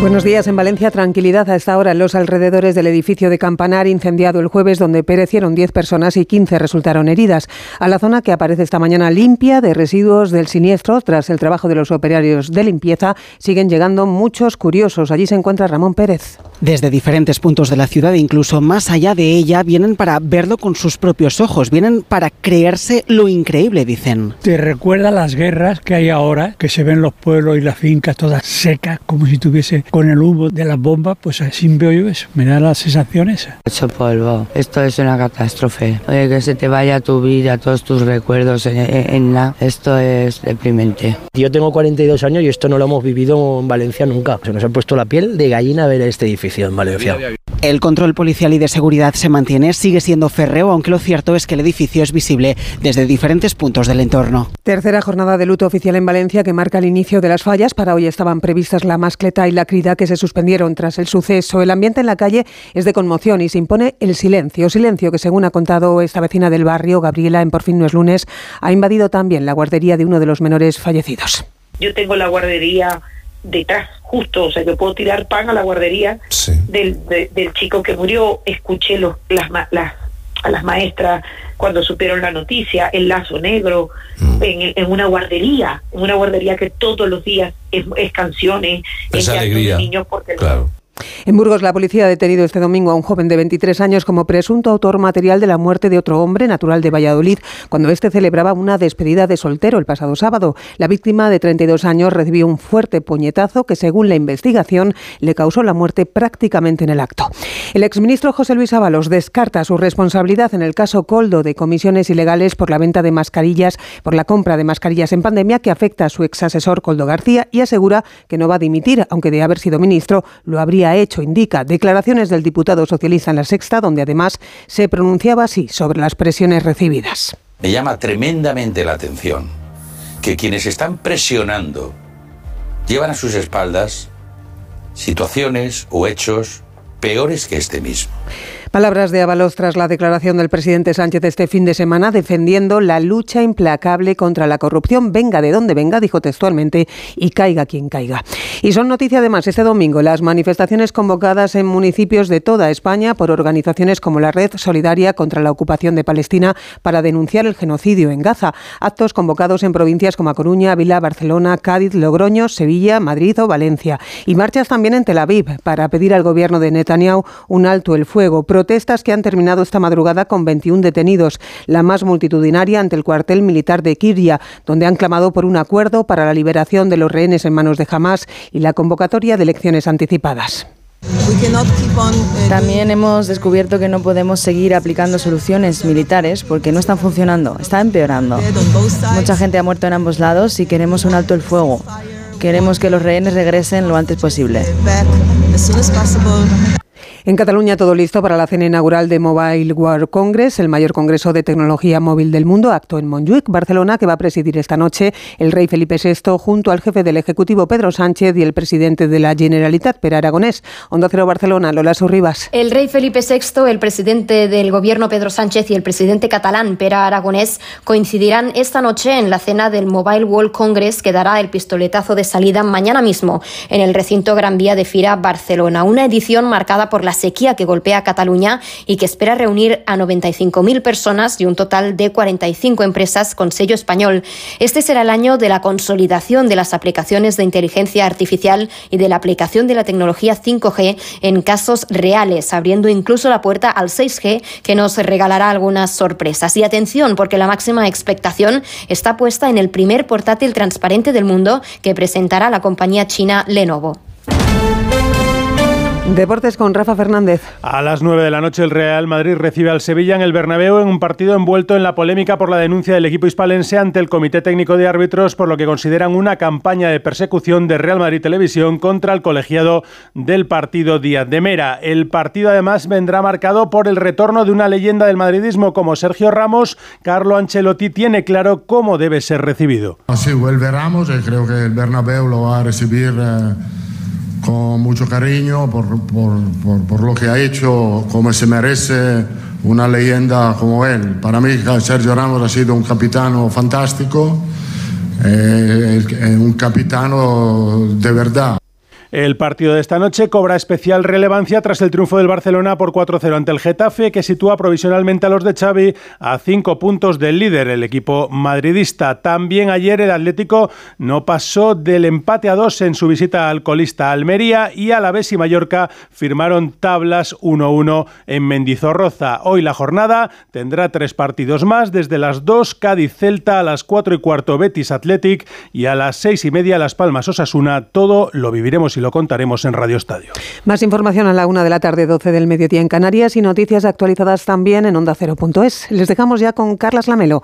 Buenos días. En Valencia, tranquilidad a esta hora en los alrededores del edificio de Campanar incendiado el jueves, donde perecieron 10 personas y 15 resultaron heridas. A la zona que aparece esta mañana limpia de residuos del siniestro, tras el trabajo de los operarios de limpieza, siguen llegando muchos curiosos. Allí se encuentra Ramón Pérez. Desde diferentes puntos de la ciudad, incluso más allá de ella, vienen para verlo con sus propios ojos, vienen para creerse lo increíble, dicen. Te recuerda las guerras que hay ahora, que se ven los pueblos y las fincas todas secas, como si tuviese con el humo de las bombas, pues así veo yo eso, me da las sensaciones. Hecho polvo, esto es una catástrofe. Oye, que se te vaya tu vida, todos tus recuerdos en, en, la... Esto es deprimente. Yo tengo 42 años y esto no lo hemos vivido en Valencia nunca. Se nos ha puesto la piel de gallina a ver este edificio en Valencia. El control policial y de seguridad se mantiene, sigue siendo férreo, aunque lo cierto es que el edificio es visible desde diferentes puntos del entorno. Tercera jornada de luto oficial en Valencia que marca el inicio de las fallas. Para hoy estaban previstas la mascleta y la crida que se suspendieron tras el suceso. El ambiente en la calle es de conmoción y se impone el silencio. Silencio que, según ha contado esta vecina del barrio, Gabriela, en Por fin no es lunes, ha invadido también la guardería de uno de los menores fallecidos. Yo tengo la guardería detrás, justo, o sea que puedo tirar pan a la guardería del, del chico que murió, escuché los, las, las, a las maestras cuando supieron la noticia, el lazo negro, mm. en, en, una guardería, en una guardería que todos los días es, es canciones, es alegría. niños porque claro. En Burgos, la policía ha detenido este domingo a un joven de 23 años como presunto autor material de la muerte de otro hombre natural de Valladolid cuando éste celebraba una despedida de soltero el pasado sábado. La víctima de 32 años recibió un fuerte puñetazo que, según la investigación, le causó la muerte prácticamente en el acto. El exministro José Luis Ábalos descarta su responsabilidad en el caso Coldo de comisiones ilegales por la venta de mascarillas, por la compra de mascarillas en pandemia que afecta a su exasesor Coldo García y asegura que no va a dimitir, aunque de haber sido ministro lo habría hecho, indica. Declaraciones del diputado socialista en la Sexta, donde además se pronunciaba así sobre las presiones recibidas. Me llama tremendamente la atención que quienes están presionando llevan a sus espaldas situaciones o hechos peores que este mismo. Palabras de Avalos tras la declaración del presidente Sánchez este fin de semana defendiendo la lucha implacable contra la corrupción, venga de donde venga, dijo textualmente, y caiga quien caiga. Y son noticia además este domingo las manifestaciones convocadas en municipios de toda España por organizaciones como la Red Solidaria contra la Ocupación de Palestina para denunciar el genocidio en Gaza. Actos convocados en provincias como A Coruña, Ávila, Barcelona, Cádiz, Logroño, Sevilla, Madrid o Valencia. Y marchas también en Tel Aviv para pedir al gobierno de Netanyahu un alto el fuego protestas que han terminado esta madrugada con 21 detenidos, la más multitudinaria ante el cuartel militar de Kiria, donde han clamado por un acuerdo para la liberación de los rehenes en manos de Hamas y la convocatoria de elecciones anticipadas. También hemos descubierto que no podemos seguir aplicando soluciones militares porque no están funcionando, está empeorando. Mucha gente ha muerto en ambos lados y queremos un alto el fuego. Queremos que los rehenes regresen lo antes posible. En Cataluña todo listo para la cena inaugural de Mobile World Congress, el mayor congreso de tecnología móvil del mundo, acto en Montjuic, Barcelona, que va a presidir esta noche el rey Felipe VI junto al jefe del Ejecutivo Pedro Sánchez y el presidente de la Generalitat, Per Aragonés. Onda Cero Barcelona, Lola Surribas. El rey Felipe VI, el presidente del gobierno Pedro Sánchez y el presidente catalán Per Aragonés coincidirán esta noche en la cena del Mobile World Congress que dará el pistoletazo de salida mañana mismo en el recinto Gran Vía de Fira Barcelona, una edición marcada por la sequía que golpea Cataluña y que espera reunir a 95.000 personas y un total de 45 empresas con sello español. Este será el año de la consolidación de las aplicaciones de inteligencia artificial y de la aplicación de la tecnología 5G en casos reales, abriendo incluso la puerta al 6G que nos regalará algunas sorpresas. Y atención, porque la máxima expectación está puesta en el primer portátil transparente del mundo que presentará la compañía china Lenovo. Deportes con Rafa Fernández. A las 9 de la noche el Real Madrid recibe al Sevilla en el Bernabéu en un partido envuelto en la polémica por la denuncia del equipo hispalense ante el Comité Técnico de Árbitros por lo que consideran una campaña de persecución de Real Madrid Televisión contra el colegiado del partido Díaz de Mera. El partido además vendrá marcado por el retorno de una leyenda del madridismo como Sergio Ramos. Carlo Ancelotti tiene claro cómo debe ser recibido. Así vuelve Ramos y creo que el Bernabéu lo va a recibir... Eh con mucho cariño por, por, por, lo que ha hecho, como se merece una leyenda como él. Para mí Sergio Ramos ha sido un capitano fantástico, es un capitano de verdad. El partido de esta noche cobra especial relevancia tras el triunfo del Barcelona por 4-0 ante el Getafe, que sitúa provisionalmente a los de Xavi a cinco puntos del líder, el equipo madridista. También ayer el Atlético no pasó del empate a dos en su visita al colista Almería y Alavés y Mallorca firmaron tablas 1-1 en Mendizorroza. Hoy la jornada tendrá tres partidos más, desde las 2 Cádiz-Celta, a las 4 y cuarto Betis Athletic y a las 6 y media Las Palmas Osasuna. Todo lo viviremos lo contaremos en Radio Estadio. Más información a la una de la tarde, 12 del mediodía en Canarias y noticias actualizadas también en onda ondacero.es. Les dejamos ya con Carlas Lamelo.